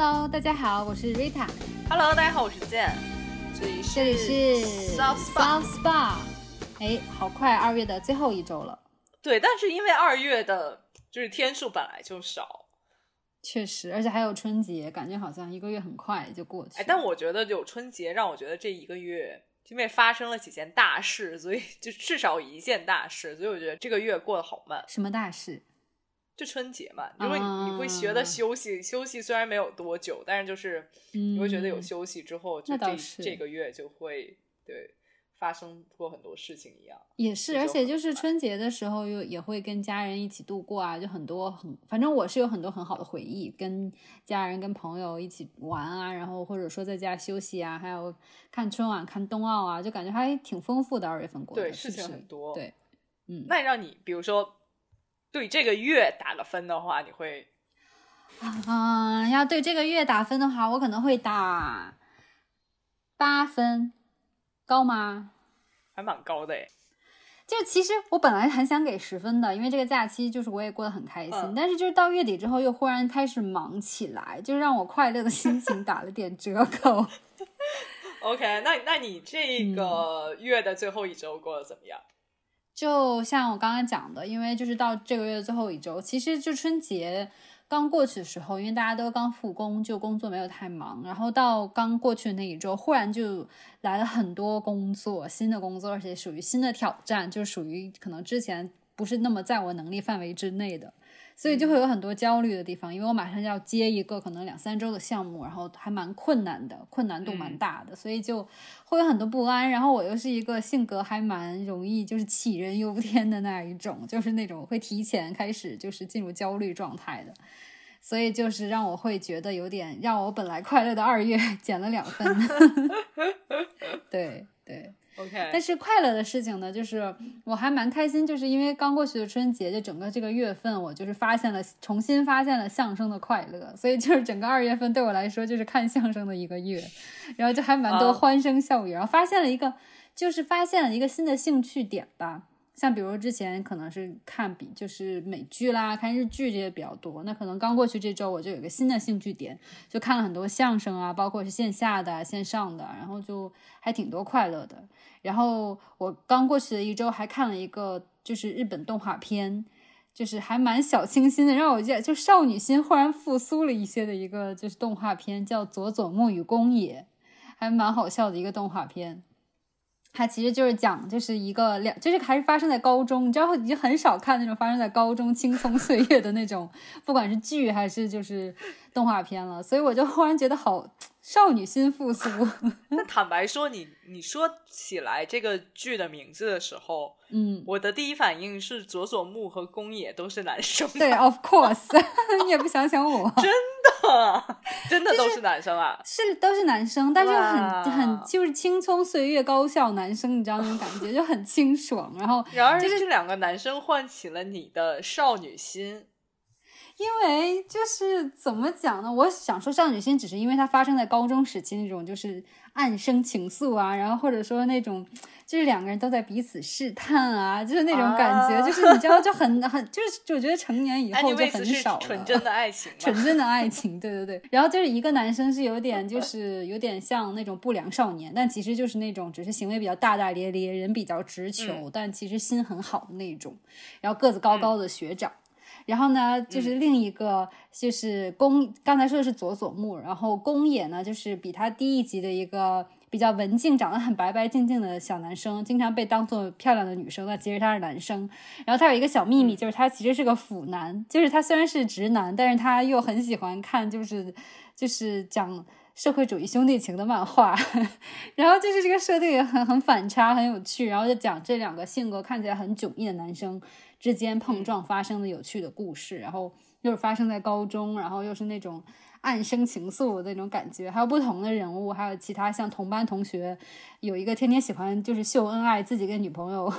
Hello，大家好，我是 Rita。Hello，大家好，我是健，这里是这里是 South Spa。South Spa。哎，好快，二月的最后一周了。对，但是因为二月的就是天数本来就少，确实，而且还有春节，感觉好像一个月很快就过去。哎，但我觉得有春节让我觉得这一个月因为发生了几件大事，所以就至少一件大事，所以我觉得这个月过得好慢。什么大事？就春节嘛，因为你会觉得休息，休息虽然没有多久，但是就是你会觉得有休息之后，就这嗯那倒是这个月就会对发生过很多事情一样。也是，而且就是春节的时候又也会跟家人一起度过啊，就很多很，反正我是有很多很好的回忆，跟家人跟朋友一起玩啊，然后或者说在家休息啊，还有看春晚、看冬奥啊，就感觉还挺丰富的。二月份过的，对，事情很多。对，嗯，那让你比如说对这个月打个分的话，你会嗯，要对这个月打分的话，我可能会打八分，高吗？还蛮高的诶。就其实我本来很想给十分的，因为这个假期就是我也过得很开心，嗯但是就是到月底之后又忽然开始忙起来，就让我快乐的心情打了点折扣。OK，那那你这嗯个月的最后一周过得怎么样？就像我刚刚讲的，因为就是到这个月的最后一周，其实就春节刚过去的时候，因为大家都刚复工，就工作没有太忙，然后到刚过去的那一周，忽然就来了很多工作，新的工作，而且属于新的挑战，就属于可能之前不是那么在我能力范围之内的。所以就会有很多焦虑的地方，因为我马上要接一个可能两三周的项目，然后还蛮困难的，困难度蛮嗯大的，所以就会有很多不安。然后我又是一个性格还蛮容易就是杞人忧天的那一种，就是那种会提前开始就是进入焦虑状态的，所以就是让我会觉得有点让我本来快乐的二月 减了两分。对 对。OK，但是快乐的事情呢，就是我还蛮开心，就是因为刚过去的春节，就整个这个月份，我就是发现了重新发现了相声的快乐，所以就是整个二月份对我来说就是看相声的一个月，然后就还蛮多啊。欢声笑语，然后发现了一个就是发现了一个新的兴趣点吧。像比如之前可能是看比就是美剧啦，看日剧这些比较多，那可能刚过去这周我就有个新的兴趣点，就看了很多相声啊，包括是线下的、线上的，然后就还挺多快乐的。然后我刚过去的一周还看了一个就是日本动画片，就是还蛮小清新的，让我就就少女心忽然复苏了一些的一个就是动画片，叫《佐佐木与宫野》，还蛮好笑的一个动画片。它其实就是讲，就是一个两，就是还是发生在高中，你知道，已经很少看那种发生在高中青葱岁月的那种，不管是剧还是就是动画片了，所以我就忽然觉得好少女心复苏。那坦白说你，你说起来这个剧的名字的时候，嗯，我的第一反应是佐佐木和宫野都是男生，对，of course，你也不想想我，真的真的都是男生啊。是都是男生，但是很很就是青葱岁月高校男生，你知道那种感觉，就很清爽。然后然而，就是这两个男生唤起了你的少女心。因为就是怎么讲呢？我想说少女心，只是因为它发生在高中时期那种就是暗生情愫啊，然后或者说那种就是两个人都在彼此试探啊，就是那种感觉，啊就是你知道就很很就是我觉得成年以后就很少了纯真的爱情。纯真的爱情，对对对。然后就是一个男生是有点就是有点像那种不良少年，但其实就是那种只是行为比较大大咧咧，人比较直球，嗯但其实心很好的那种。然后个子高高的学长。然后呢，就是嗯另一个就是宫，刚才说的是佐佐木，然后宫野呢，就是比他低一级的一个比较文静、长得很白白净净的小男生，经常被当做漂亮的女生，但其实他是男生。然后他有一个小秘密，就是他其实是个腐男，就是他虽然是直男，但是他又很喜欢看，就是就是讲社会主义兄弟情的漫画。然后就是这个设定也很很反差，很有趣。然后就讲这两个性格看起来很迥异的男生之间碰撞发生的有趣的故事，然后又是发生在高中，然后又是那种暗生情愫的那种感觉，还有不同的人物，还有其他像同班同学，有一个天天喜欢就是秀恩爱，自己跟女朋友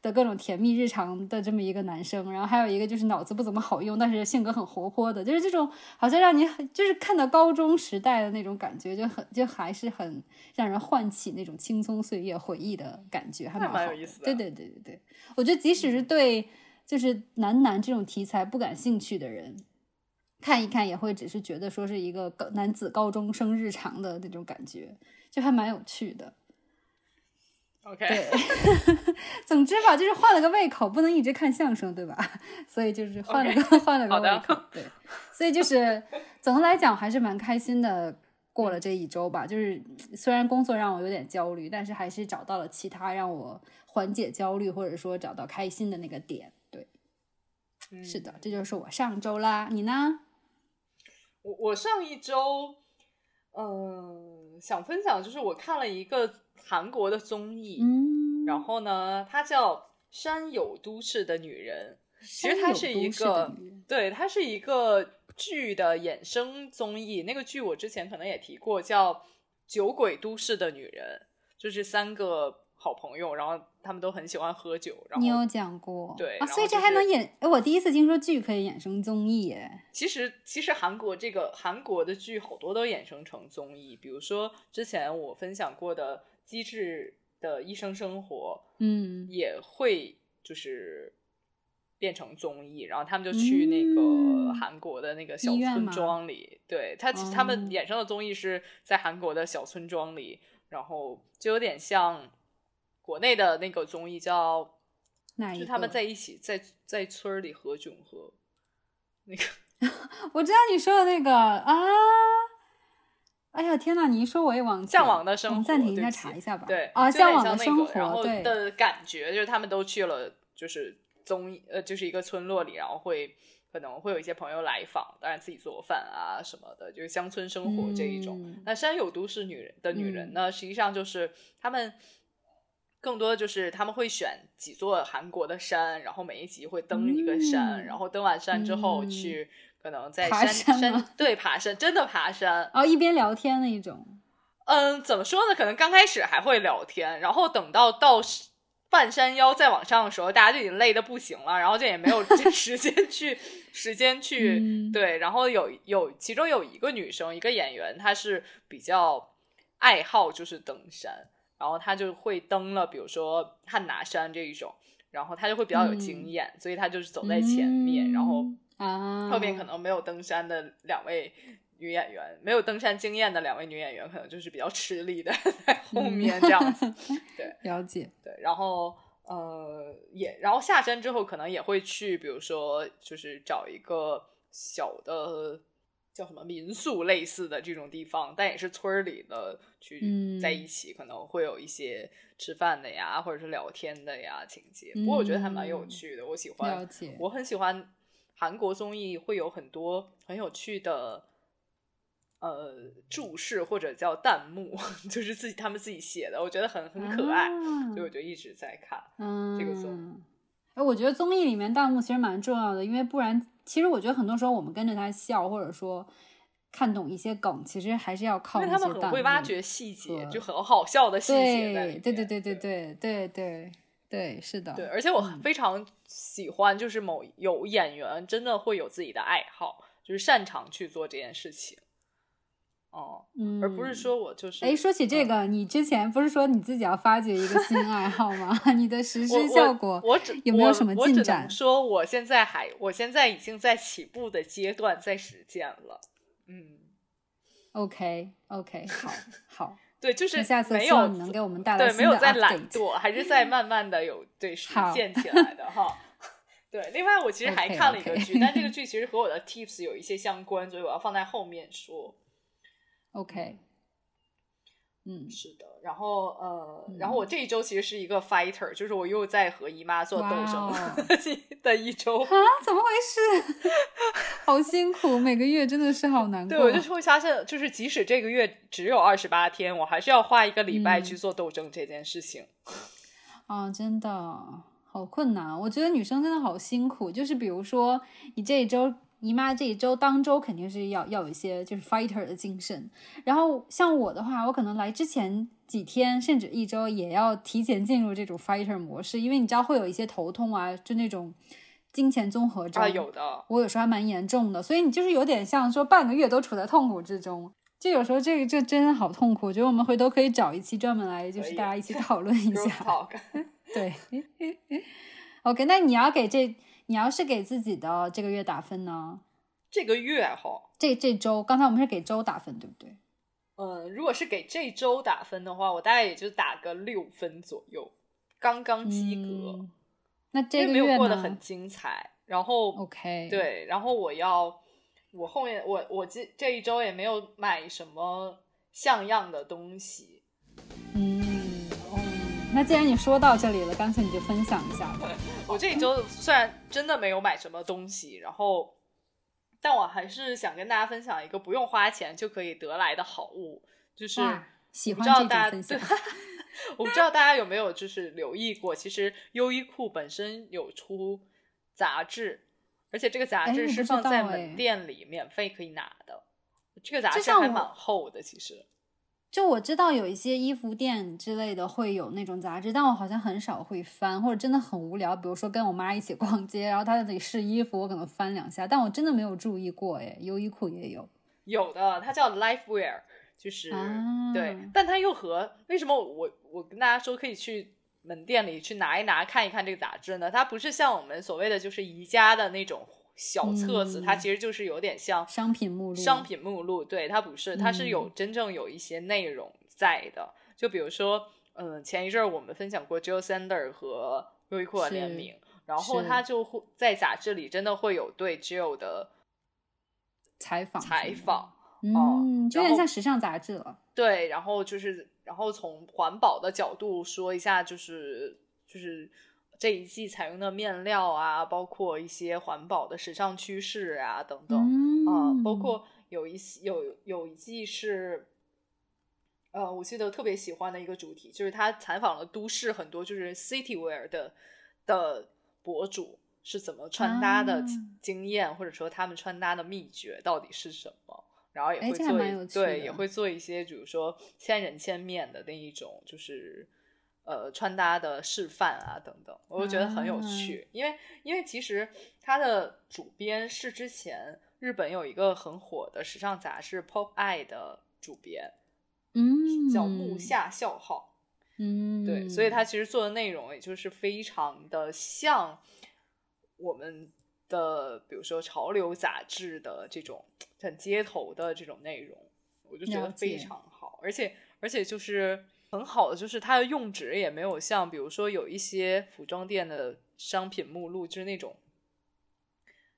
的各种甜蜜日常的这么一个男生，然后还有一个就是脑子不怎么好用，但是性格很活泼的，就是这种好像让你就是看到高中时代的那种感觉，就很就还是很让人唤起那种青葱岁月回忆的感觉，还蛮好的蛮有意思的对对对对对，我觉得即使是对就是男男这种题材不感兴趣的人，看一看也会只是觉得说是一个高男子高中生日常的那种感觉，就还蛮有趣的。OK，对，总之吧，就是换了个胃口，不能一直看相声，对吧？所以就是换了个换了个胃口，对。所以就是总的来讲，还是蛮开心的。过了这一周吧，就是虽然工作让我有点焦虑，但是还是找到了其他让我缓解焦虑或者说找到开心的那个点。对，嗯是的，这就是我上周啦。你呢？我我上一周，嗯、想分享就是我看了一个韩国的综艺，嗯，然后呢，它叫《山有都市的女人》，其实它是一个对，它是一个剧的衍生综艺。那个剧我之前可能也提过，叫《酒鬼都市的女人》，就是三个好朋友，然后他们都很喜欢喝酒，然后你有讲过，啊，对啊所以这还能演？哎，我第一次听说剧可以衍生综艺，哎，其实其实韩国这个韩国的剧好多都衍生成综艺，比如说之前我分享过的《机智的医生生活》，嗯，也会就是变成综艺，然后他们就去那个嗯。韩国的那个小村庄里，对他他们哦。衍生的综艺是在韩国的小村庄里，然后就有点像国内的那个综艺叫？就是他们在一起在在村里喝酒喝，那个。我知道你说的那个啊，哎呀天呐，你一说我也忘记。向往的生活，我们暂停一下查一下吧。对啊，向往的生活然后的感觉就是他们都去了，就是综艺呃，就是一个村落里，然后会可能会有一些朋友来访，当然自己做饭啊什么的，就是乡村生活这一种。嗯那山有都市女人的女人呢，实际上就是他们。更多的就是他们会选几座韩国的山，然后每一集会登一个山，嗯然后登完山之后嗯去可能在爬山山山对爬山，真的爬山，然后一边聊天那一种。嗯，怎么说呢？可能刚开始还会聊天，然后等到到半山腰再往上的时候，大家就已经累得不行了，然后就也没有时间去时间去、嗯对。然后有有其中有一个女生，一个演员，她是比较爱好就是登山，然后她就会登了，比如说汉拿山这一种，然后她就会比较有经嗯验，所以她就是走在前面，然后啊，后面可能没有登山的两位女演员，没有登山经验的两位女演员，可能就是比较吃力的 在后面这样子。对了解。对，然后呃也，然后下山之后可能也会去，比如说就是找一个小的叫什么民宿类似的这种地方，但也是村儿里的去嗯在一起，可能会有一些吃饭的呀，或者是聊天的呀情节。不过我觉得还蛮有嗯趣的，我喜欢我很喜欢韩国综艺，会有很多很有趣的。呃，注释或者叫弹幕，就是自己他们自己写的，我觉得很很可爱，啊所以我就一直在看。嗯，这个综艺哎，我觉得综艺里面弹幕其实蛮重要的，因为不然，其实我觉得很多时候我们跟着他笑，或者说看懂一些梗，其实还是要靠因为那些弹幕。他们很会挖掘细节，就很好笑的细节在里对面。对对对对对对对对对，是的。对而且我嗯非常喜欢，就是某有演员真的会有自己的爱好，就是擅长去做这件事情。哦，嗯，而不是说我就是哎，说起这嗯个，你之前不是说你自己要发掘一个新爱好吗？你的实施效果我我只有没有什么进展能说我现在还，我现在已经在起步的阶段，在实践了。嗯，？OK OK，好好，对，就是没有希望你能给我们带来对，没有在懒。惰，还是在慢慢的有对实好现起来的哈。对，另外我其实还看了一个剧但这个剧其实和我的 tips 有一些相关，所以我要放在后面说。OK，嗯，是的，然后呃，嗯然后我这一周其实是一个 fighter，就是我又在和姨妈做斗哇争哦 的一周。啊，怎么回事？好辛苦，每个月真的是好难过。对，我就是会发现，就是即使这个月只有二十八天，我还是要花一个礼拜嗯去做斗争这件事情。啊，真的好困难。我觉得女生真的好辛苦。就是比如说，你这一周姨妈这一周当周肯定是要要有一些就是 fighter 的精神。然后像我的话，我可能来之前几天甚至一周也要提前进入这种 fighter 模式，因为你知道会有一些头痛啊，就那种金钱综合症啊，有的，我有时候还蛮严重的，所以你就是有点像说半个月都处在痛苦之中。就有时候这个这真的好痛苦，我觉得我们回头可以找一期专门来，就是大家一起 讨论一下。对，OK，那你要给这，你要是给自己的这个月打分呢？这个月哈，这这周，刚才我们是给周打分，对不对？嗯，如果是给这周打分的话，我大概也就打个六分左右，刚刚及格。嗯那这个月没有过得很精彩，然后 OK，，对，然后我要我后面我我这这一周也没有买什么像样的东西，嗯，哦，那既然你说到这里了，干脆你就分享一下吧。我这一周虽然真的没有买什么东西，然后，但我还是想跟大家分享一个不用花钱就可以得来的好物，就是喜欢这种分享，我不知道大家有没有就是留意过，其实优衣库本身有出杂志，而且这个杂志是放在门店里免费可以拿的。这个杂志还蛮厚的，其实。就我知道有一些衣服店之类的会有那种杂志，但我好像很少会翻，或者真的很无聊。比如说跟我妈一起逛街，然后她在那里试衣服，我可能翻两下，但我真的没有注意过。哎，优衣库也有有的，它叫 Lifewear，就是、啊对，但它又和为什么我我跟大家说可以去门店里去拿一拿看一看这个杂志呢？它不是像我们所谓的就是宜家的那种小册子，嗯它其实就是有点像商品目录，商品目录，对，它不是，它是有嗯真正有一些内容在的。就比如说，嗯，前一阵儿我们分享过 Jill Sander 和优衣库的联名，然后是他就会在杂志里真的会有对 Jill 的采访采访。哦嗯，就有点像时尚杂志了。对，然后就是，然后从环保的角度说一下，就是就是这一季采用的面料啊，包括一些环保的时尚趋势啊等等啊、嗯，包括有一些有有一季是，呃，我记得特别喜欢的一个主题，就是他采访了都市很多就是 city wear 的的博主是怎么穿搭的啊经验，或者说他们穿搭的秘诀到底是什么。然后也会做对，也会做一些，比如说千人千面的那一种，就是呃穿搭的示范啊等等，我就觉得很有趣。因为因为其实它的主编是之前日本有一个很火的时尚杂志《Pop Eye》的主编，嗯，叫木下孝浩。嗯，对，所以他其实做的内容也就是非常的像我们的，比如说潮流杂志的这种很街头的这种内容，我就觉得非常好，而且而且就是很好的，就是它的用纸也没有像比如说有一些服装店的商品目录，就是那种。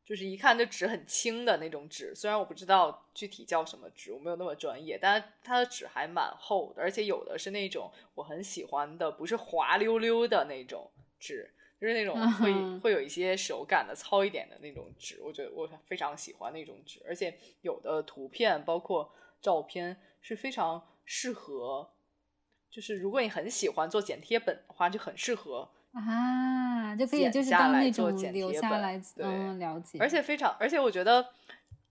就是一看就纸很轻的那种纸，虽然我不知道具体叫什么纸，我没有那么专业，但是它的纸还蛮厚的，而且有的是那种我很喜欢的，不是滑溜溜的那种纸，就是那种会、嗯会有一些手感的糙一点的那种纸，我觉得我非常喜欢那种纸，而且有的图片包括照片是非常适合，就是如果你很喜欢做剪贴本的话，就很适合啊，就可以剪就是下来当那种做剪贴本留下来，对嗯，了解。而且非常，而且我觉得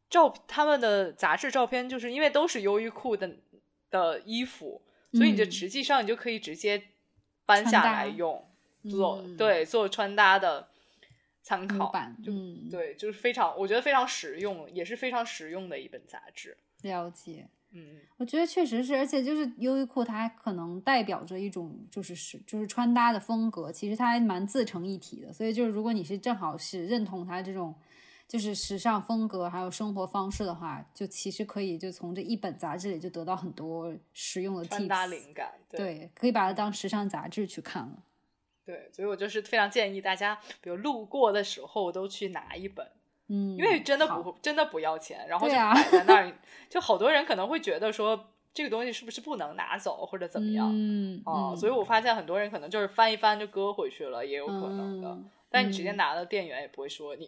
照他们的杂志照片，就是因为都是优衣库的的衣服，所以你就嗯。实际上你就可以直接搬下来用，做、嗯对做穿搭的参考模板，就、嗯对，就是非常我觉得非常实用，也是非常实用的一本杂志。了解。嗯，我觉得确实是，而且就是优衣库，它可能代表着一种就是是就是穿搭的风格，其实它还蛮自成一体的。所以就是如果你是正好是认同它这种就是时尚风格还有生活方式的话，就其实可以就从这一本杂志里就得到很多实用的。穿搭灵感，对对，可以把它当时尚杂志去看了。对，所以我就是非常建议大家，比如路过的时候都去拿一本。嗯，因为真的不真的不要钱，然后就摆在那儿，就好多人可能会觉得说这个东西是不是不能拿走或者怎么样嗯哦、嗯所以我发现很多人可能就是翻一翻就搁回去了，也有可能的。嗯但你直接嗯拿了，店员也不会说你，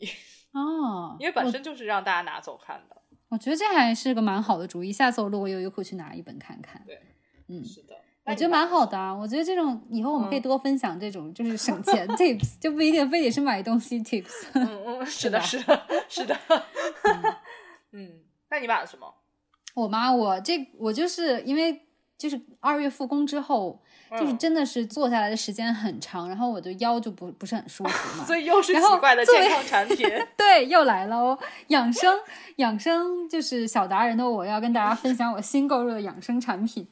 哦，因为本身就是让大家拿走看的。我觉得这还是个蛮好的主意，下次我路过优衣库去拿一本看看。对，嗯，是的，我觉得蛮好的啊。我觉得这种以后我们可以嗯多分享这种就是省钱 tips，就不一定非得是买东西 tips。嗯嗯，是的，是的，是的。嗯，那你买了什么？我妈，我这我就是因为就是二月复工之后，就是嗯真的是坐下来的时间很长，然后我的腰就不不是很舒服嘛。所以又是奇怪的健康产品。对，又来了哦！养生，养生就是小达人的我要跟大家分享我新购入的养生产品。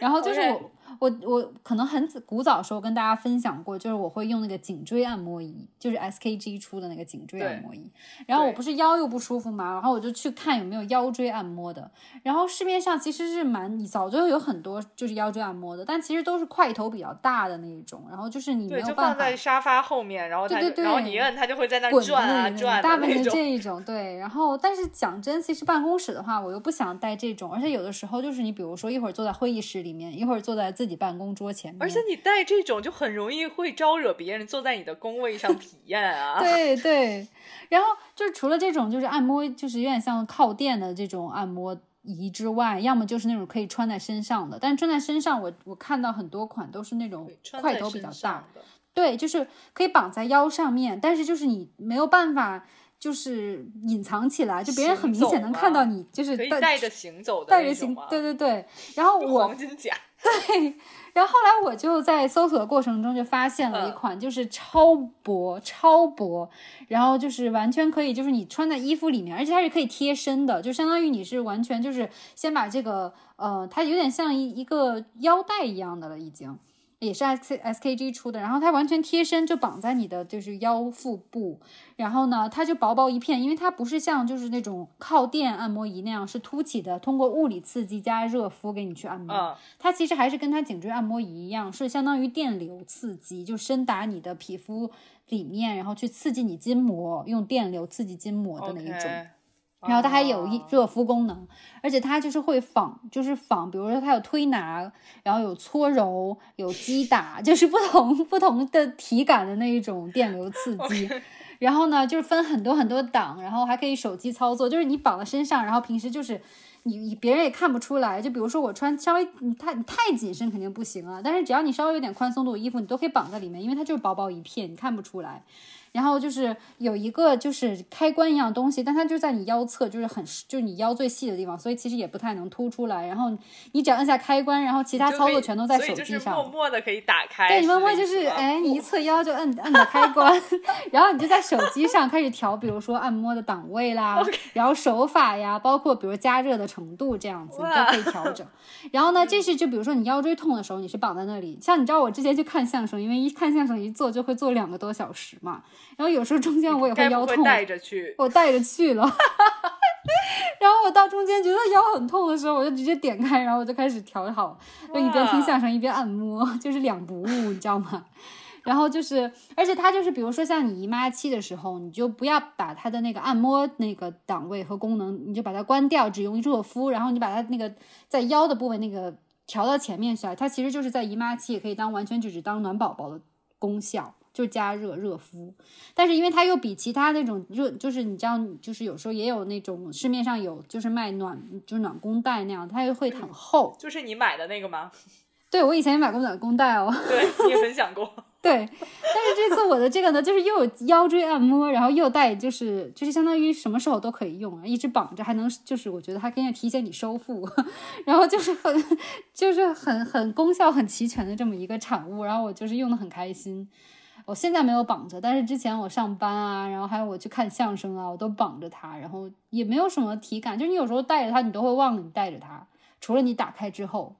然后就是好我，我我可能很古早的时候跟大家分享过，就是我会用那个颈椎按摩仪，就是 SKG 出的那个颈椎按摩仪。然后我不是腰又不舒服嘛，然后我就去看有没有腰椎按摩的。然后市面上其实是蛮早就有很多就是腰椎按摩的，但其实都是块头比较大的那一种。然后就是你没有办法放在沙发后面，然后对对对，然后你摁它就会在那转啊转大部分这一种对。然后但是讲真，其实办公室的话，我又不想带这种，而且有的时候就是你比如说一会儿坐在会议室里面，一会儿坐在自己办公桌前面，而且你带这种就很容易会招惹别人坐在你的工位上体验啊。对对，然后就是除了这种就是按摩，就是有点像靠垫的这种按摩仪之外，要么就是那种可以穿在身上的。但是穿在身上，我我看到很多款都是那种块头比较大的，对，就是可以绑在腰上面，但是就是你没有办法。就是隐藏起来，就别人很明显能看到你，就是带着行走的，带着行，对对对。然后我黄金甲，对。然后后来我就在搜索的过程中就发现了一款，就是超薄、超薄，然后就是完全可以，就是你穿在衣服里面，而且它是可以贴身的，就相当于你是完全就是先把这个，呃，它有点像一一个腰带一样的了，已经。也是 S S K G 出的，然后它完全贴身，就绑在你的就是腰腹部，然后呢，它就薄薄一片，因为它不是像就是那种靠垫按摩仪那样是凸起的，通过物理刺激加热敷给你去按摩，它其实还是跟它颈椎按摩仪一样，是相当于电流刺激，就深打你的皮肤里面，然后去刺激你筋膜，用电流刺激筋膜的那一种。然后它还有一热敷功能，而且它就是会仿，就是仿，比如说它有推拿，然后有搓揉，有击打，就是不同不同的体感的那一种电流刺 激。然后呢，就是分很多很多档，然后还可以手机操作，就是你绑在身上，然后平时就是你你别人也看不出来。就比如说我穿稍微你太你太紧身肯定不行啊，但是只要你稍微有点宽松度的衣服，你都可以绑在里面，因为它就是薄薄一片，你看不出来。然后就是有一个就是开关一样东西，但它就在你腰侧，就是很就是你腰最细的地方，所以其实也不太能凸出来。然后你只要按下开关，然后其他操作全都在手机上，默默的可以打开。对，你默默就是哎，你一侧腰就摁摁的开关，然后你就在手机上开始调，比如说按摩的档位啦，然后手法呀，包括比如加热的程度这样子你都可以调整。然后呢，这是就比如说你腰椎痛的时候，你是绑在那里。像你知道我之前去看相声，因为一看相声一坐就会坐两个多小时嘛。然后有时候中间我也会腰痛，带着去，我带着去了。然后我到中间觉得腰很痛的时候，我就直接点开，然后我就开始调好，就一边听相声一边按摩，就是两不误，你知道吗？然后就是，而且它就是，比如说像你姨妈期的时候，你就不要把它的那个按摩那个档位和功能，你就把它关掉，只用热敷，然后你把它那个在腰的部位那个调到前面去，它其实就是在姨妈期也可以当完全就是当暖宝宝的功效。就加热热敷，但是因为它又比其他那种热，就是你知道，就是有时候也有那种市面上有就是卖暖，就是暖宫带那样，它又会很厚。就是你买的那个吗？对，我以前也买过暖宫带哦。对，你也分享过。对，但是这次我的这个呢，就是又有腰椎按摩，然后又带，就是就是相当于什么时候都可以用，一直绑着还能，就是我觉得它可以提醒你收腹，然后就是很就是很很功效很齐全的这么一个产物，然后我就是用的很开心。我现在没有绑着，但是之前我上班啊，然后还有我去看相声啊，我都绑着它，然后也没有什么体感，就是你有时候带着它，你都会忘了你带着它，除了你打开之后。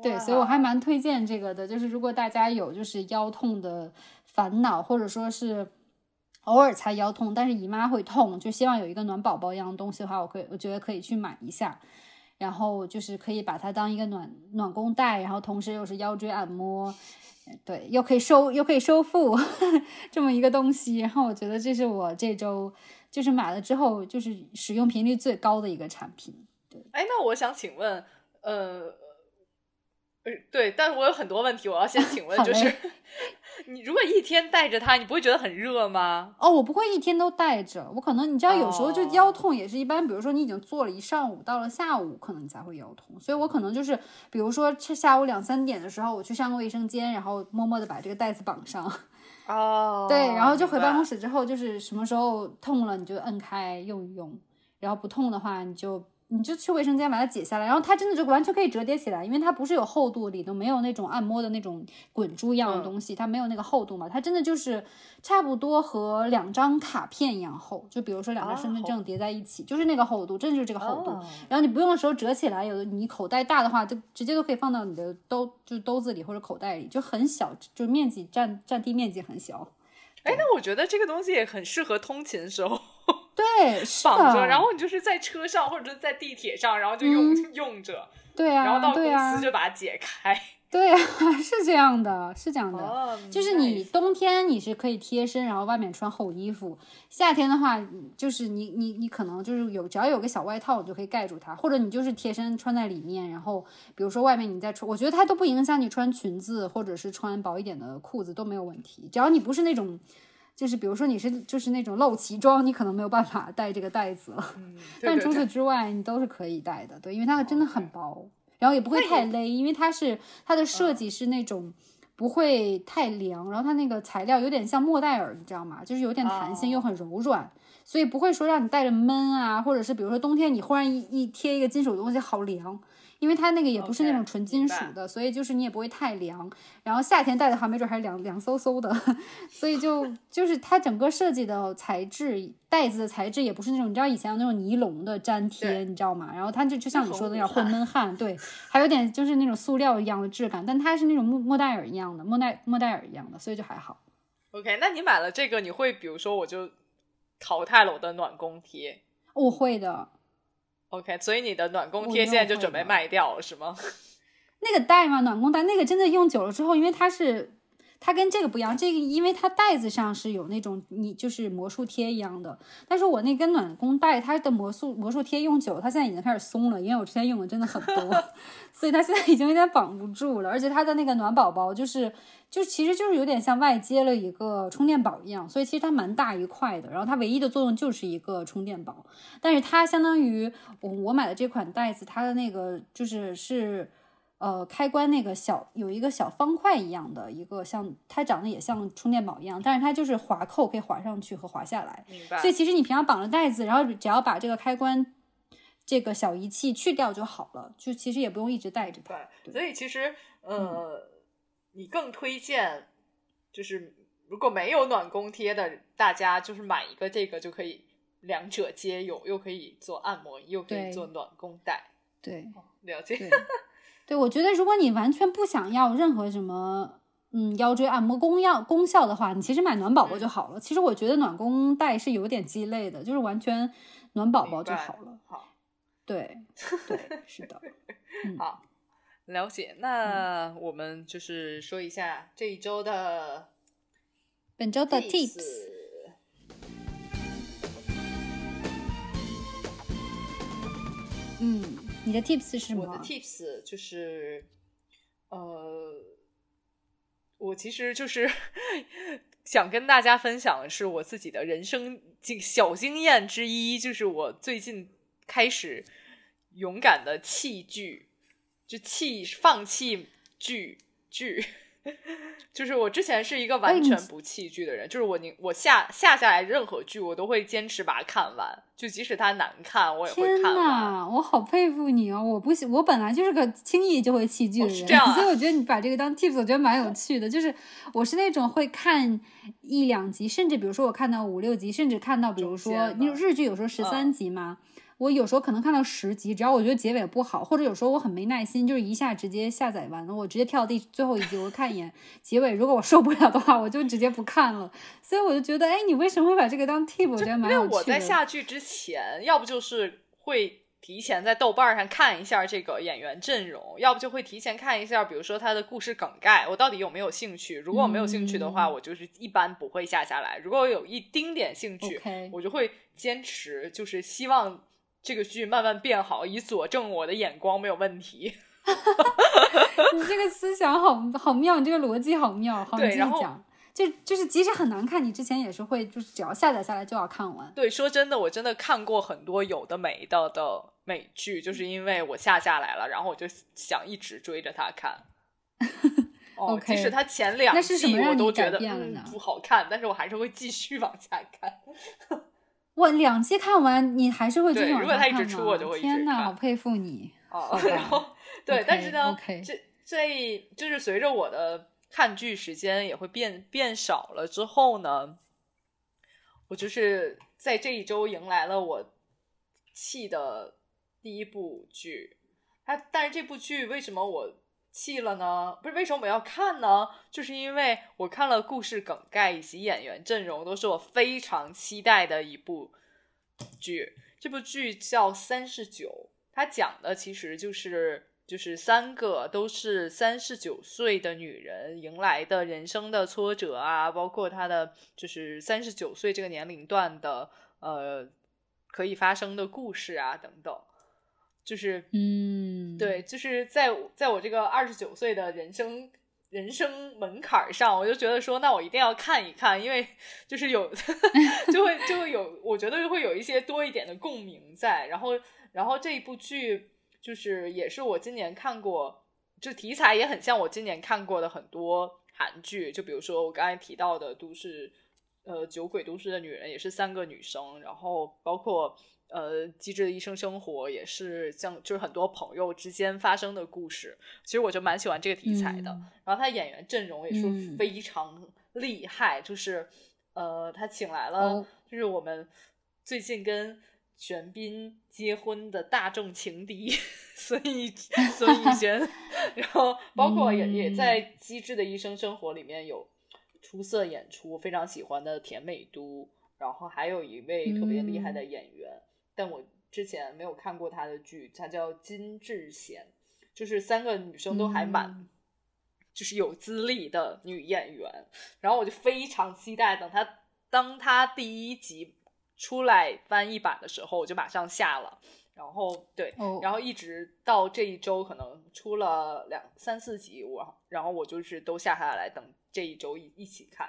对，所以我还蛮推荐这个的，就是如果大家有就是腰痛的烦恼，或者说是偶尔才腰痛，但是姨妈会痛，就希望有一个暖宝宝一样的东西的话，我可以，我觉得可以去买一下，然后就是可以把它当一个暖暖宫带，然后同时又是腰椎按摩。对，又可以收又可以收腹，这么一个东西，然后我觉得这是我这周就是买了之后就是使用频率最高的一个产品。对，哎，那我想请问，呃。对，但是我有很多问题，我要先请问，就是 你如果一天带着它，你不会觉得很热吗？哦，我不会一天都带着，我可能你知道，有时候就腰痛也是一般，比如说你已经坐了一上午，到了下午可能你才会腰痛，所以我可能就是比如说下午两三点的时候，我去上个卫生间，然后默默的把这个袋子绑上。哦，对，然后就回办公室之后，就是什么时候痛了你就摁开用一用，然后不痛的话你就。你就去卫生间把它解下来，然后它真的就完全可以折叠起来，因为它不是有厚度，里头没有那种按摩的那种滚珠一样的东西，它没有那个厚度嘛，它真的就是差不多和两张卡片一样厚，就比如说两张身份证叠在一起，就是那个厚度，真的就是这个厚度。然后你不用的时候折起来，有的你口袋大的话，就直接都可以放到你的兜，就兜子里或者口袋里，就很小，就面积占占地面积很小。哎，那我觉得这个东西也很适合通勤时候。对，绑着，然后你就是在车上或者在地铁上，然后就用 用着，对啊，然后到公司就把它解开，对啊，是这样的，是这样的，就是你冬天你是可以贴身，然后外面穿厚衣服，夏天的话就是你你你可能就是有只要有个小外套，你就可以盖住它，或者你就是贴身穿在里面，然后比如说外面你再穿，我觉得它都不影响你穿裙子或者是穿薄一点的裤子都没有问题，只要你不是那种。就是比如说你是就是那种露脐装，你可能没有办法带这个袋子了。但除此之外，你都是可以带的。对，因为它真的很薄，然后也不会太勒，因为它是它的设计是那种不会太凉，然后它那个材料有点像莫代尔，你知道吗？就是有点弹性又很柔软，所以不会说让你带着闷啊，或者是比如说冬天你忽然一一贴一个金属东西好凉。因为它那个也不是那种纯金属的，所以就是你也不会太凉。然后夏天戴的话，没准还凉凉飕飕的。所以就就是它整个设计的材质，袋子的材质也不是那种你知道以前有那种尼龙的粘贴，你知道吗？然后它就就像你说的那样会闷汗，对，还有点就是那种塑料一样的质感。但它是那种莫莫代尔一样的，莫代莫代尔一样的，所以就还好。OK，那你买了这个，你会比如说我就淘汰了我的暖宫贴？我会的。OK，所以你的暖宫贴现在就准备卖掉了是吗？那个带嘛，暖宫带，那个真的用久了之后，因为它是。它跟这个不一样，这个因为它袋子上是有那种你就是魔术贴一样的，但是我那根暖宫袋它的魔术魔术贴用久，它现在已经开始松了，因为我之前用的真的很多，所以它现在已经有点绑不住了。而且它的那个暖宝宝就是就其实就是有点像外接了一个充电宝一样，所以其实它蛮大一块的。然后它唯一的作用就是一个充电宝，但是它相当于我我买的这款袋子，它的那个就是是。呃，开关那个小有一个小方块一样的一个，像它长得也像充电宝一样，但是它就是滑扣可以滑上去和滑下来。明白所以其实你平常绑着袋子，然后只要把这个开关这个小仪器去掉就好了，就其实也不用一直带着它。对，所以其实呃，你更推荐就是如果没有暖宫贴的，大家就是买一个这个就可以，两者皆有，又可以做按摩，又可以做暖宫带。对，了解。对，我觉得如果你完全不想要任何什么，嗯，腰椎按摩功效功效的话，你其实买暖宝宝就好了。其实我觉得暖宫带是有点鸡肋的，就是完全暖宝宝就好了。好，对，对，是的。好，了解。那我们就是说一下这一周的本周的 tips。嗯。你的 tips 是什么？我的 tips 就是，呃，我其实就是 想跟大家分享的是我自己的人生经小经验之一，就是我最近开始勇敢的弃剧，就弃放弃剧剧。就是我之前是一个完全不弃剧的人，就是我宁我下下下来任何剧，我都会坚持把它看完，就即使它难看，我也会看完。我好佩服你哦！我不喜，我本来就是个轻易就会弃剧的人，所以我觉得你把这个当 tips，我觉得蛮有趣的。就是我是那种会看一两集，甚至比如说我看到五六集，甚至看到比如说因为日剧有时候十三集嘛。我有时候可能看到十集，只要我觉得结尾不好，或者有时候我很没耐心，就是一下直接下载完了，我直接跳到第最后一集，我看一眼结尾。如果我受不了的话，我就直接不看了。所以我就觉得，哎，你为什么会把这个当 tip？我觉得蛮有趣的。因为我在下剧之前，要不就是会提前在豆瓣上看一下这个演员阵容，要不就会提前看一下，比如说他的故事梗概，我到底有没有兴趣。如果我没有兴趣的话，我就是一般不会下下来。如果我有一丁点兴趣，我就会坚持，就是希望。这个剧慢慢变好，以佐证我的眼光没有问题。你这个思想好好妙，你这个逻辑好妙。好，对，然后就就是即使很难看，你之前也是会，就是只要下载下来就要看完。对，说真的，我真的看过很多有的没的的美剧，就是因为我下下来了，然后我就想一直追着它看。哦，即使它前两季我都觉得嗯不好看，但是我还是会继续往下看。我两季看完，你还是会继续往对如果他一直出我就会一直天呐，看好佩服你！哦然后对但是呢这这就是随着我的看剧时间也会变变少了之后呢，我就是在这一周迎来了我弃的第一部剧。它但是这部剧为什么我弃了呢？不是为什么我要看呢？就是因为我看了故事梗概以及演员阵容，都是我非常期待的一部剧。这部剧叫《三十九》，它讲的其实就是就是三个都是三十九岁的女人迎来的人生的挫折啊，包括她的就是三十九岁这个年龄段的呃可以发生的故事啊等等，就是嗯，对，就是在在我这个二十九岁的人生人生门槛上，我就觉得说，那我一定要看一看，因为就是有 就会就会有，我觉得会有一些多一点的共鸣在。然后，然后这一部剧就是也是我今年看过，就题材也很像我今年看过的很多韩剧，就比如说我刚才提到的《都市》。呃，酒鬼都市的女人也是三个女生，然后包括呃，机智的医生生活也是像就是很多朋友之间发生的故事。其实我就蛮喜欢这个题材的。嗯然后他演员阵容也是嗯非常厉害，就是呃，他请来了哦就是我们最近跟玄彬结婚的大众情敌孙艺孙艺珍，然后包括也、也嗯在《机智的医生生活》里面有出色演出，非常喜欢的田美都，然后还有一位特别厉害的演员，但我之前没有看过他的剧，他叫金智贤，就是三个女生都还蛮。嗯就是有资历的女演员，然后我就非常期待等她当她第一集出来翻译版的时候，我就马上下了。然后对，哦然后一直到这一周可能出了两三四集，我然后我就是都下下来等这一周一一起看。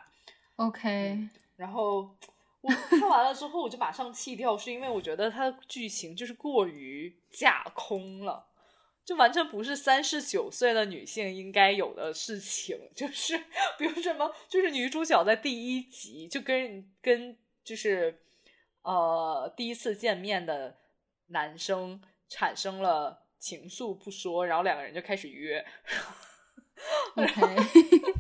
OK，然后我看完了之后，我就马上弃掉，是因为我觉得它的剧情就是过于架空了。就完全不是三十九岁的女性应该有的事情，就是比如什么，就是女主角在第一集就跟跟就是呃第一次见面的男生产生了情愫不说，然后两个人就开始约，OK，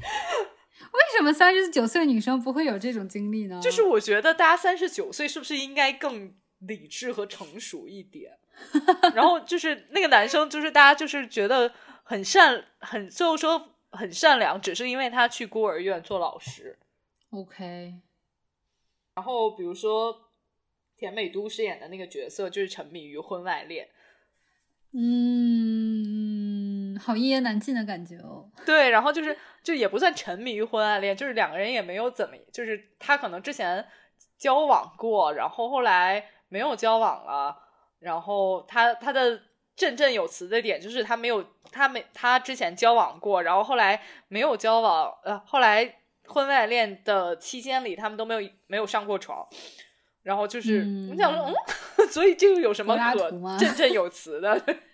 为什么三十九岁女生不会有这种经历呢？就是我觉得大家三十九岁是不是应该更理智和成熟一点？然后就是那个男生，就是大家就是觉得很善，很最后说很善良，只是因为他去孤儿院做老师。OK，然后比如说田美都饰演的那个角色，就是沉迷于婚外恋。嗯，好一言难尽的感觉哦。对，然后就是就也不算沉迷于婚外恋，就是两个人也没有怎么，就是他可能之前交往过，然后后来没有交往了，然后他他的振振有词的点就是他没有他没他之前交往过，然后后来没有交往，呃，后来婚外恋的期间里他们都没有没有上过床。然后就是，嗯我想说，嗯，所以这个有什么可振振有词的？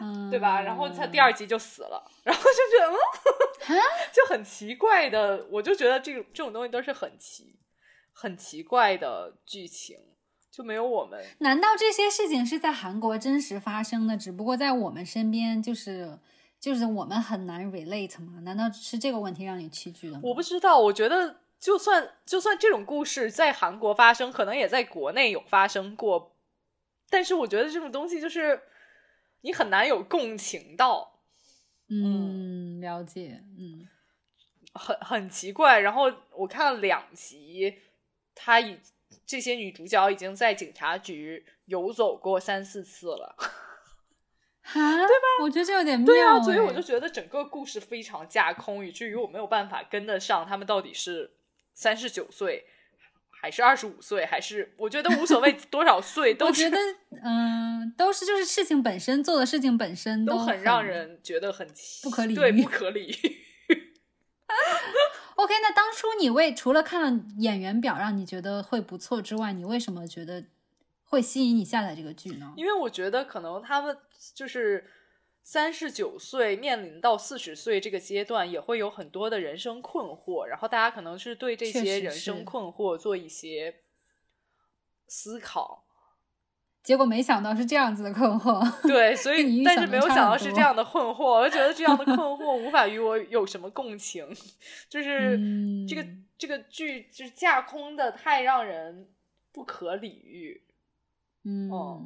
嗯，对吧？然后他第二集就死了，然后就觉得，嗯，就很奇怪的，我就觉得这种这种东西都是很奇、很奇怪的剧情，就没有我们难道这些事情是在韩国真实发生的？只不过在我们身边，就是就是我们很难 relate 吗？难道是这个问题让你弃剧的吗？我不知道，我觉得就算就算这种故事在韩国发生，可能也在国内有发生过，但是我觉得这种东西就是你很难有共情到，嗯，了解，嗯很很奇怪。然后我看了两集，他已这些女主角已经在警察局游走过三四次了。哈，对吧？我觉得这有点妙、对啊，所以我哎就觉得整个故事非常架空，以至于我没有办法跟得上他们到底是三十九岁。还是二十五岁，还是我觉得无所谓多少岁，都是我觉得，嗯，都是就是事情本身做的事情本身都很很让人觉得很不可理对，喻不可理喻。OK。那当初你为除了看了演员表让你觉得会不错之外，你为什么觉得会吸引你下载这个剧呢？因为我觉得可能他们就是三十九岁面临到四十岁这个阶段，也会有很多的人生困惑，然后大家可能是对这些人生困惑做一些思考。结果没想到是这样子的困惑。对，所 以但是没有想到是这样的困惑，我觉得这样的困惑无法与我有什么共情，就 是这个嗯这个剧就是架空的太让人不可理喻。嗯，哦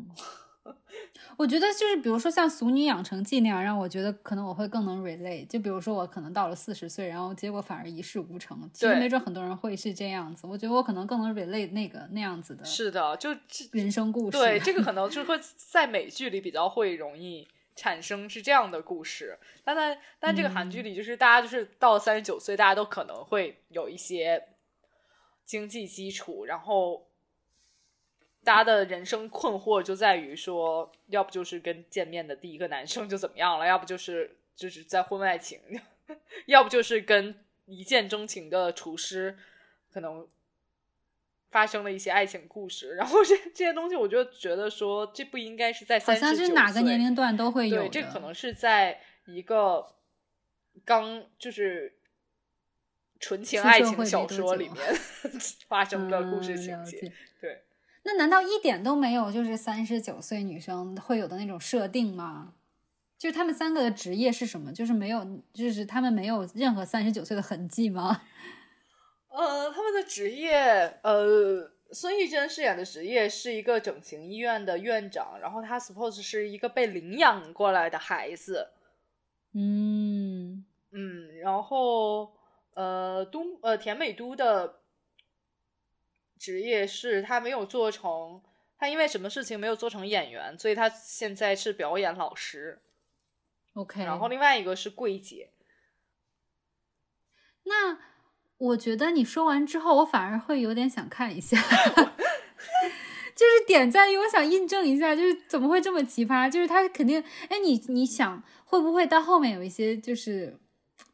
我觉得就是比如说像《俗女养成记》那样，让我觉得可能我会更能 relate。就比如说我可能到了四十岁，然后结果反而一事无成，其实没准很多人会是这样子。我觉得我可能更能 relate 那个那样子的是的，就人生故事。对，这个 可能就会在美剧里比较会容易产生是这样的故事，但在但这个韩剧嗯里，就是大家就是到三十九岁，大家都可能会有一些经济基础，然后大家的人生困惑就在于说，要不就是跟见面的第一个男生就怎么样了，要不就是就是在婚外情，要不就是跟一见钟情的厨师可能发生了一些爱情故事，然后这这些东西，我就觉得说这不应该是在好三十九像是哪个年龄段都会有对，这可能是在一个刚就是纯情爱情小说里面 发生的故事嗯情节。那难道一点都没有就是三十九岁女生会有的那种设定吗？就是他们三个的职业是什么？就是没有，就是他们没有任何三十九岁的痕迹吗？呃，他们的职业，呃，孙艺珍饰演的职业是一个整形医院的院长，然后他 suppose 是一个被领养过来的孩子，嗯嗯，然后呃，都呃田美都的职业是他没有做成，他因为什么事情没有做成演员，所以他现在是表演老师。，OK。然后另外一个是柜姐，那我觉得你说完之后，我反而会有点想看一下。就是点赞，因为我想印证一下，就是怎么会这么奇葩？就是他肯定，哎，你你想会不会到后面有一些就是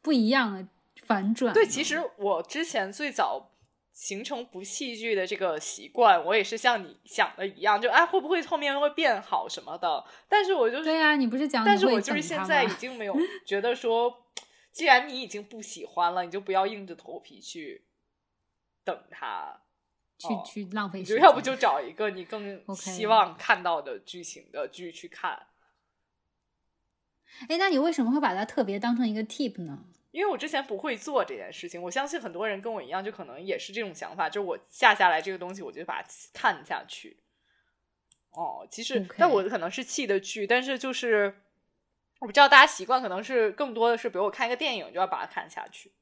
不一样的反转？对，其实我之前最早形成不戏剧的这个习惯，我也是像你想的一样，就哎会不会后面会变好什么的，但是我就是对呀、你不是讲但是我就是现在已经没有觉得说，既然你已经不喜欢了，你就不要硬着头皮去等他，去、哦去浪费时间，要不就找一个你更希望看到的剧情的剧去看。哎，那你为什么会把它特别当成一个 tip 呢？因为我之前不会做这件事情，我相信很多人跟我一样，就可能也是这种想法，就是我下下来这个东西，我就把它看下去。哦，其实但我可能是弃的剧，但是就是我不知道大家习惯可能是更多的是，比如我看一个电影就要把它看下去。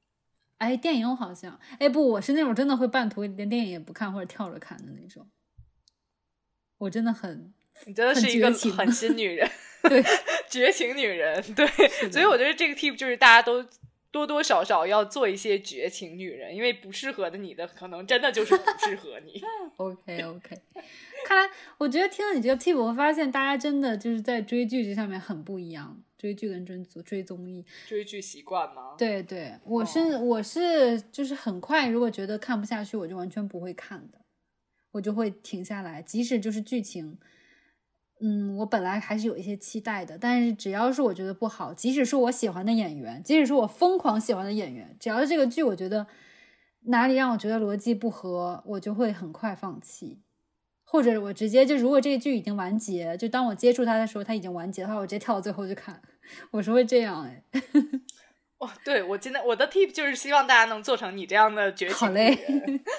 哎，电影我好像，哎不，我是那种真的会半途连电影也不看或者跳着看的那种。我真的很你真的是一个狠心女人，对，绝情女人，对，所以我觉得这个 tip 就是大家都多多少少要做一些绝情女人，因为不适合的你的可能真的就是不适合你。OK OK，看来我觉得听了你这个 tip，我发现大家真的就是在追剧这上面很不一样，追剧跟追综追综艺。追剧习惯吗？对对，我是、我是就是很快，如果觉得看不下去，我就完全不会看的，我就会停下来，即使就是剧情。嗯，我本来还是有一些期待的，但是只要是我觉得不好，即使是我喜欢的演员，即使是我疯狂喜欢的演员，只要是这个剧，我觉得哪里让我觉得逻辑不合，我就会很快放弃，或者我直接就如果这个剧已经完结，就当我接触它的时候，它已经完结的话，我直接跳到最后去看，我是会这样哎。哦，对我今天我的 tip 就是希望大家能做成你这样的觉醒好嘞，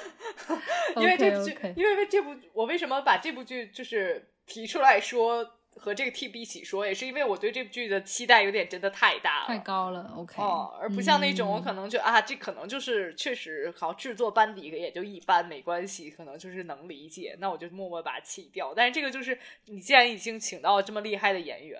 因为这部剧因为这部我为什么把这部剧就是提出来说和这个 tip 一起说，也是因为我对这部剧的期待有点真的太大了，太高了，OK，哦，而不像那种我可嗯能就、啊，这可能就是确实好制作班底也就一般，没关系，可能就是能理解，那我就默默把它弃掉。但是这个就是你既然已经请到了这么厉害的演员，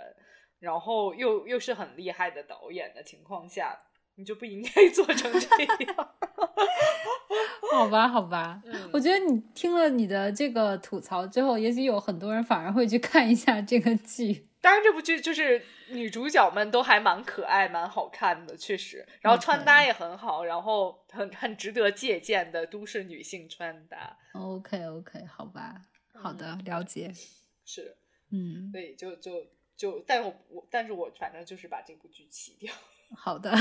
然后又又是很厉害的导演的情况下，你就不应该做成这样。好吧，好吧。嗯我觉得你听了你的这个吐槽之后，也许有很多人反而会去看一下这个剧。当然，这部剧就是女主角们都还蛮可爱、蛮好看的，确实。然后穿搭也很好，然后很很值得借鉴的都市女性穿搭。OK OK，好吧，好的，了解。是，嗯，所以就就就，但我我，但是我反正就是把这部剧弃掉。好的。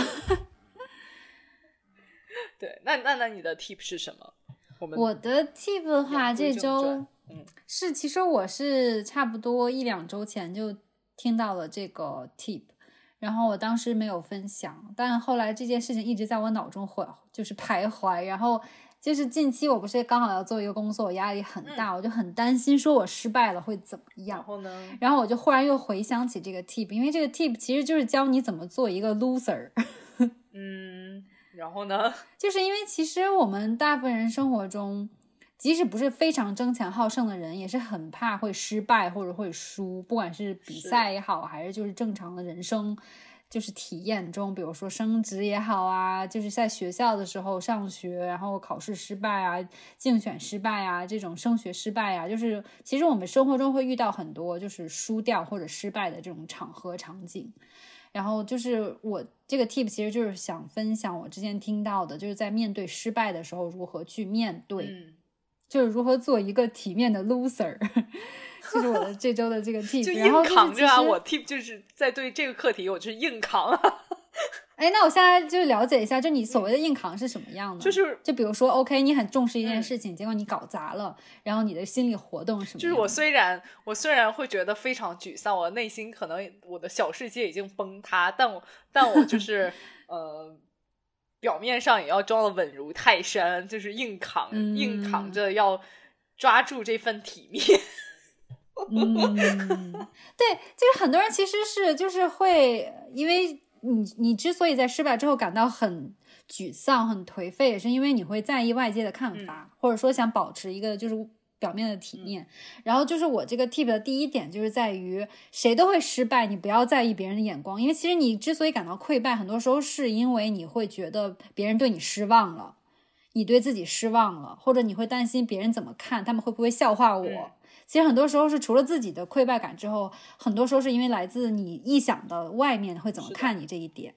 对，那那那你的 tip 是什么？我们我的 tip 的话，这周嗯，是，其实我是差不多一两周前就听到了这个 tip，然后我当时没有分享，但后来这件事情一直在我脑中回就是徘徊，然后就是近期我不是刚好要做一个工作，我压力很大，我就很担心说我失败了会怎么样。然后呢？然后我就忽然又回想起这个 tip，因为这个 tip 其实就是教你怎么做一个 loser。嗯，然后呢？就是因为其实我们大部分人生活中，即使不是非常争强好胜的人，也是很怕会失败或者会输，不管是比赛也好，还是就是正常的人生，就是体验中，比如说升职也好啊，就是在学校的时候上学，然后考试失败啊，竞选失败啊，这种升学失败啊，就是其实我们生活中会遇到很多就是输掉或者失败的这种场合场景。然后就是我这个 tip 其实就是想分享我之前听到的，就是在面对失败的时候如何去面对，嗯，就是如何做一个体面的 loser，就是我的这周的这个 tip。就然后硬扛着啊！我 tip 就是在对这个课题，我就是硬扛啊。哎，那我现在就了解一下，就你所谓的硬扛是什么样的？就是就比如说，OK，你很重视一件嗯事情，结果你搞砸了，然后你的心理活动是什么？就是我虽然我虽然会觉得非常沮丧，我内心可能我的小世界已经崩塌，但我但我就是 呃，表面上也要装的稳如泰山，就是硬扛、硬扛嗯着要抓住这份体面。嗯，对，就是很多人其实是就是会，因为你你之所以在失败之后感到很沮丧、很颓废，也是因为你会在意外界的看法，或者说想保持一个就是表面的体面。然后就是我这个 tip 的第一点就是在于，谁都会失败，你不要在意别人的眼光，因为其实你之所以感到溃败，很多时候是因为你会觉得别人对你失望了。你对自己失望了，或者你会担心别人怎么看，他们会不会笑话我？嗯其实很多时候是除了自己的溃败感之后，很多时候是因为来自你臆想的外面会怎么看你这一点。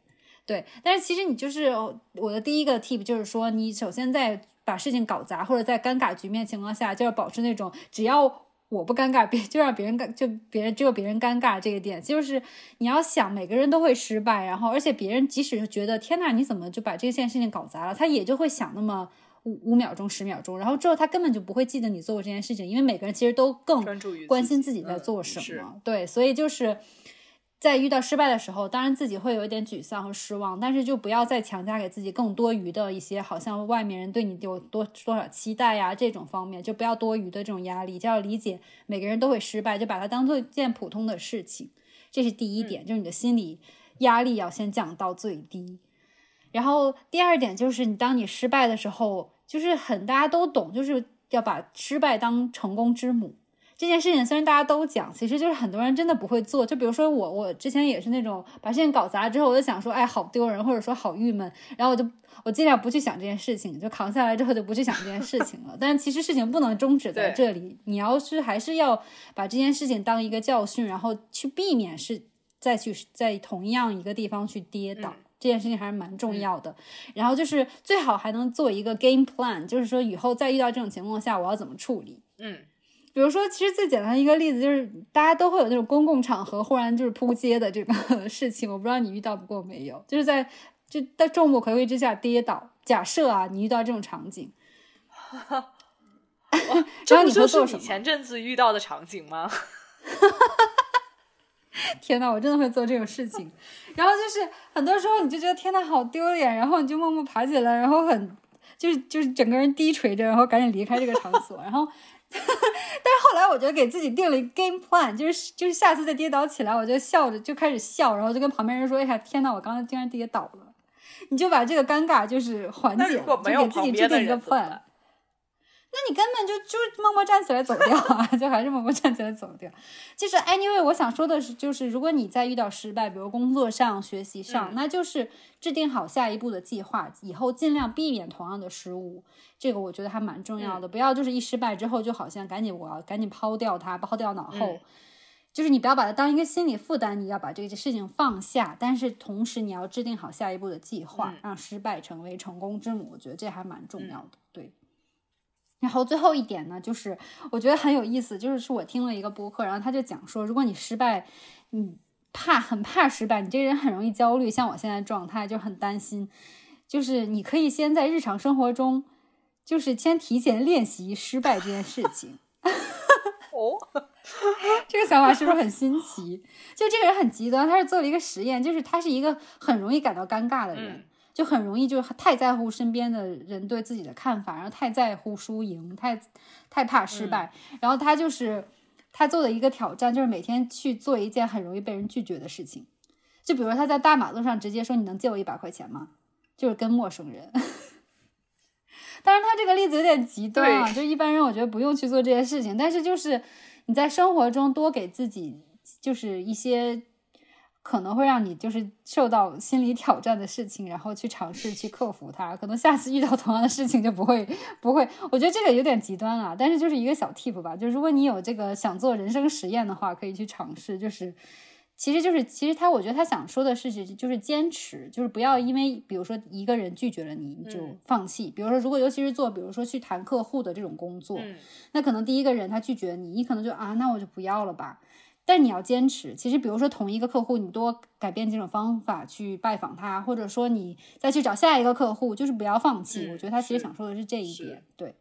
对，但是其实你就是我的第一个 tip 就是说，你首先在把事情搞砸或者在尴尬局面情况下，就要保持那种只要我不尴尬，别就让别人尴，就别人只有别人尴尬这个点，就是你要想每个人都会失败，然后而且别人即使是觉得天呐，你怎么就把这件事情搞砸了，他也就会想那么。五五秒钟、十秒钟，然后之后他根本就不会记得你做过这件事情，因为每个人其实都更专注于关心自己在嗯做什么。是对，所以就是在遇到失败的时候，当然自己会有一点沮丧和失望，但是就不要再强加给自己更多余的一些，好像外面人对你有多多少期待呀、这种方面，就不要多余的这种压力，就要理解每个人都会失败，就把它当做一件普通的事情，这是第一点，就是你的心理压力要先降到最低。然后第二点就是，你当你失败的时候，就是很大家都懂，就是要把失败当成功之母。这件事情虽然大家都讲，其实就是很多人真的不会做。就比如说我，我之前也是那种把事情搞砸之后，我就想说，哎，好丢人，或者说好郁闷，然后我就我尽量不去想这件事情，就扛下来之后就不去想这件事情了。但其实事情不能终止在这里，你要是还是要把这件事情当一个教训，然后去避免是再去在同样一个地方去跌倒。嗯这件事情还是蛮重要的，然后就是最好还能做一个 game plan，就是说以后再遇到这种情况下，我要怎么处理。嗯，比如说，其实最简单的一个例子就是，大家都会有那种公共场合忽然就是扑街的这个 事情，我不知道你遇到过没有？就是在就在众目睽睽之下跌倒。假设啊，你遇到这种场景，然后这不就是你会做什么？你前阵子遇到的场景吗？天呐，我真的会做这种事情。然后就是很多时候你就觉得天呐好丢脸，然后你就默默爬起来，然后很就是就是整个人低垂着，然后赶紧离开这个场所。然后，但是后来我觉得给自己定了一个 game plan，就是就是下次再跌倒起来，我就笑着就开始笑，然后就跟旁边人说：“哎呀，天呐，我刚才竟然跌倒了。”你就把这个尴尬就是缓解就给自己制定一个 plan。办？那你根本就就默默站起来走掉啊，就还是默默站起来走掉。就是 anyway，我想说的是，就是如果你在遇到失败，比如工作上、学习上，嗯那就是制定好下一步的计划，以后尽量避免同样的失误。这个我觉得还蛮重要的，不要就是一失败之后就好像赶紧我要赶紧抛掉它，抛掉脑后。嗯就是你不要把它当一个心理负担，你要把这个事情放下，但是同时你要制定好下一步的计划，嗯让失败成为成功之母。我觉得这还蛮重要的，对。然后最后一点呢，就是我觉得很有意思，就是是我听了一个播客，然后他就讲说，如果你失败，你怕很怕失败，你这个人很容易焦虑，像我现在状态就很担心，就是你可以先在日常生活中，就是先提前练习失败这件事情。哦，这个想法是不是很新奇？就这个人很极端，他是做了一个实验，就是他是一个很容易感到尴尬的人，嗯就很容易就是太在乎身边的人对自己的看法，然后太在乎输赢，太太怕失败，然后他就是他做的一个挑战，就是每天去做一件很容易被人拒绝的事情，就比如他在大马路上直接说：“你能借我一百块钱吗？”就是跟陌生人。当然，他这个例子有点极端啊，就一般人我觉得不用去做这些事情，但是就是你在生活中多给自己就是一些可能会让你就是受到心理挑战的事情，然后去尝试去克服它，可能下次遇到同样的事情就不会不会。我觉得这个有点极端了，但是就是一个小 tip 吧，就是如果你有这个想做人生实验的话，可以去尝试，就是。其实就是，其实他，我觉得他想说的是，就是坚持，就是不要因为，比如说一个人拒绝了你，你就嗯放弃。比如说，如果尤其是做，比如说去谈客户的这种工作，嗯那可能第一个人他拒绝你，你可能就啊，那我就不要了吧。但你要坚持。其实，比如说同一个客户，你多改变几种方法去拜访他，或者说你再去找下一个客户，就是不要放弃。嗯我觉得他其实想说的是这一点，对，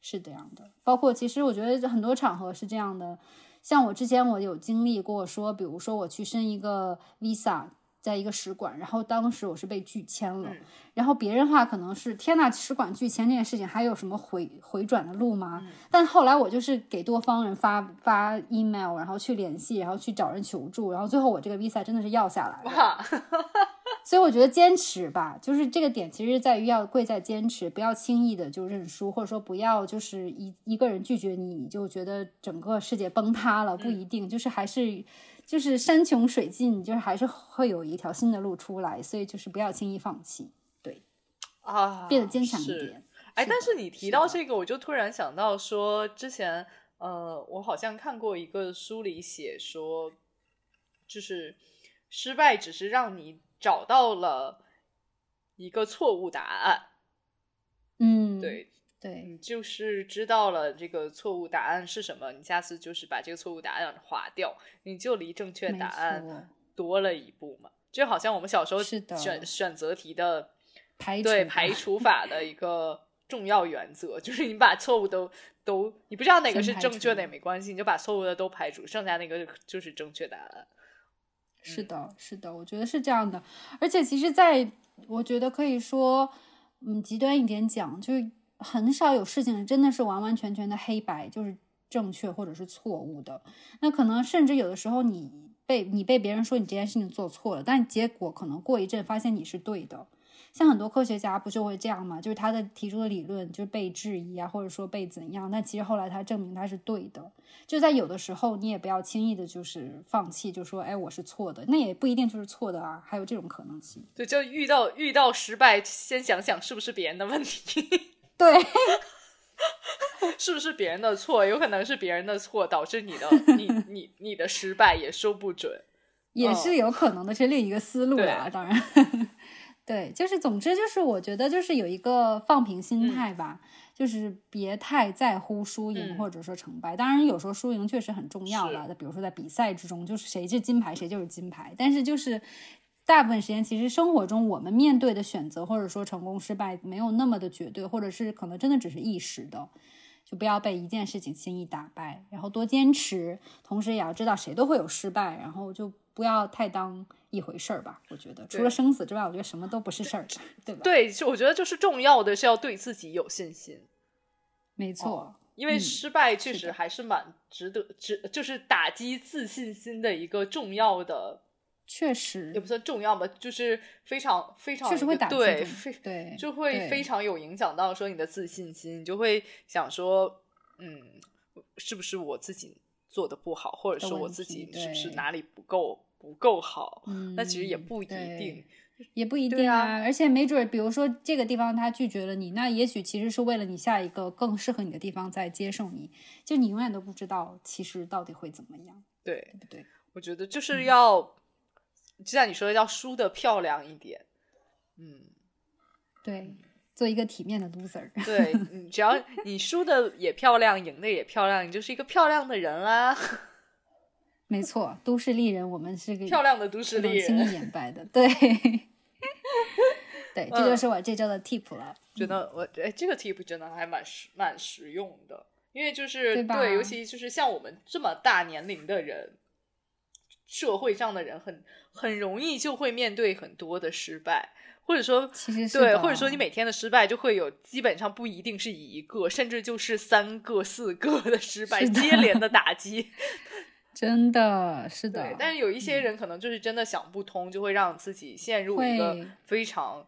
是这样的。包括其实我觉得很多场合是这样的，像我之前我有经历过说，比如说我去申一个 visa。在一个使馆，然后当时我是被拒签了，嗯然后别人话可能是天呐，使馆拒签这件事情还有什么回回转的路吗？嗯但后来我就是给多方人发发 email，然后去联系，然后去找人求助，然后最后我这个 visa 真的是要下来了。哇，所以我觉得坚持吧，就是这个点其实在于要贵在坚持，不要轻易的就认输，或者说不要就是一一个人拒绝你，你就觉得整个世界崩塌了，不一定，就是还是就是山穷水尽，就是还是会有一条新的路出来，所以就是不要轻易放弃，对。啊，变得坚强一点。哎，但是你提到这个，我就突然想到说，之前呃，我好像看过一个书里写说，就是失败只是让你找到了一个错误答案，嗯，对对，你就是知道了这个错误答案是什么，你下次就是把这个错误答案划掉，你就离正确答案多了一步嘛。就好像我们小时候选选择题的排对排除法的一个重要原则，就是你把错误都都，你不知道哪个是正确的也没关系，你就把错误的都排除，剩下那个就是正确答案。是的，是的，我觉得是这样的。而且其实在，我觉得可以说，嗯，极端一点讲，就是很少有事情真的是完完全全的黑白，就是正确或者是错误的。那可能甚至有的时候你被你被别人说你这件事情做错了，但结果可能过一阵发现你是对的。像很多科学家不就会这样吗？就是他的提出的理论就是被质疑啊，或者说被怎样，但其实后来他证明他是对的。就在有的时候，你也不要轻易的就是放弃，就说哎我是错的，那也不一定就是错的啊，还有这种可能性。对，就遇到遇到失败，先想想是不是别人的问题，对，是不是别人的错，有可能是别人的错导致你的你 你你的失败也说不准。也是有可能的，是另一个思路啦。对当然，对，就是总之就是我觉得就是有一个放平心态吧，就是别太在乎输赢嗯或者说成败。当然有时候输赢确实很重要是了，比如说在比赛之中，就是谁是金牌谁就是金牌。但是就是大部分时间，其实生活中我们面对的选择或者说成功失败没有那么的绝对，或者是可能真的只是一时的。就不要被一件事情轻易打败，然后多坚持，同时也要知道谁都会有失败，然后就不要太当一回事儿吧。我觉得除了生死之外，我觉得什么都不是事儿，对吧？，对，就我觉得就是重要的是要对自己有信心。没错，因为嗯失败确实还是蛮值得，值就是打击自信心的一个重要的，确实也不算重要吧，就是非常非常确实会打击对非对，就会非常有影响到说你的自信心，你就会想说，嗯，是不是我自己做的不好，或者的说我自己是不是哪里不够不够好？嗯，那其实也不一定。也不一定啊而且没准，比如说这个地方他拒绝了你，那也许其实是为了你下一个更适合你的地方在接受你，就你永远都不知道其实到底会怎么样，对，对不对？我觉得嗯就是要，就像你说的，要输的漂亮一点。嗯，对，做一个体面的 loser。对，你，只要你输的也漂亮，赢的也漂亮，你就是一个漂亮的人啦，没错，都市丽人，我们是个漂亮的都市丽人。轻易掩白的，对，对，这嗯就是我这周的 tip 了。觉得我哎，这个 tip 真的还蛮实蛮实用的，因为就是对吧尤其就是像我们这么大年龄的人，社会上的人很很容易就会面对很多的失败，或者说其实对，或者说你每天的失败就会有，基本上不一定是一个，甚至就是三个、四个的失败，的接连的 打击。真的是的对，，但是有一些人可能就是真的想不通，就会让自己陷入一个非常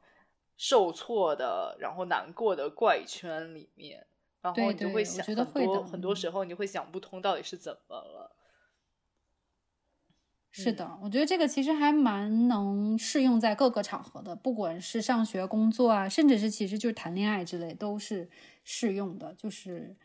受挫的，然后难过的怪圈里面，然后你就会想很多很多嗯时候你会想不通到底是怎么了。嗯是的，我觉得这个其实还蛮能适用在各个场合的，不管是上学、工作啊，甚至是其实就是谈恋爱之类，都是适用的。就是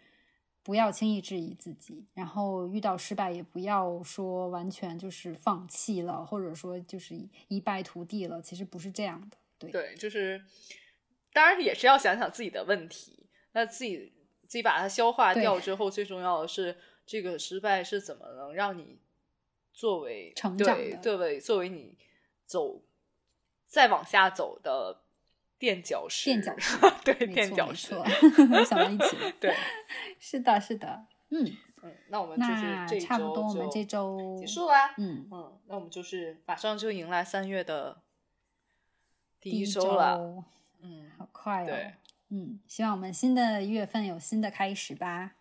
不要轻易质疑自己，然后遇到失败也不要说完全就是放弃了，或者说就是一败涂地了。其实不是这样的，对对，就是当然也是要想想自己的问题，那自己自己把它消化掉之后，最重要的是这个失败是怎么能让你作为成长的作为作为你走再往下走的垫脚石，垫脚石 对没垫脚石，想到一起。对，是的，是的，嗯，嗯，那我们就是那这一差不多，我们这周结束啦，嗯，嗯，那我们就是马上就迎来三月的第一周了，周嗯，好快哦。对，嗯，希望我们新的月份有新的开始吧。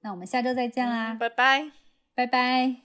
那我们下周再见啦，拜拜。拜拜。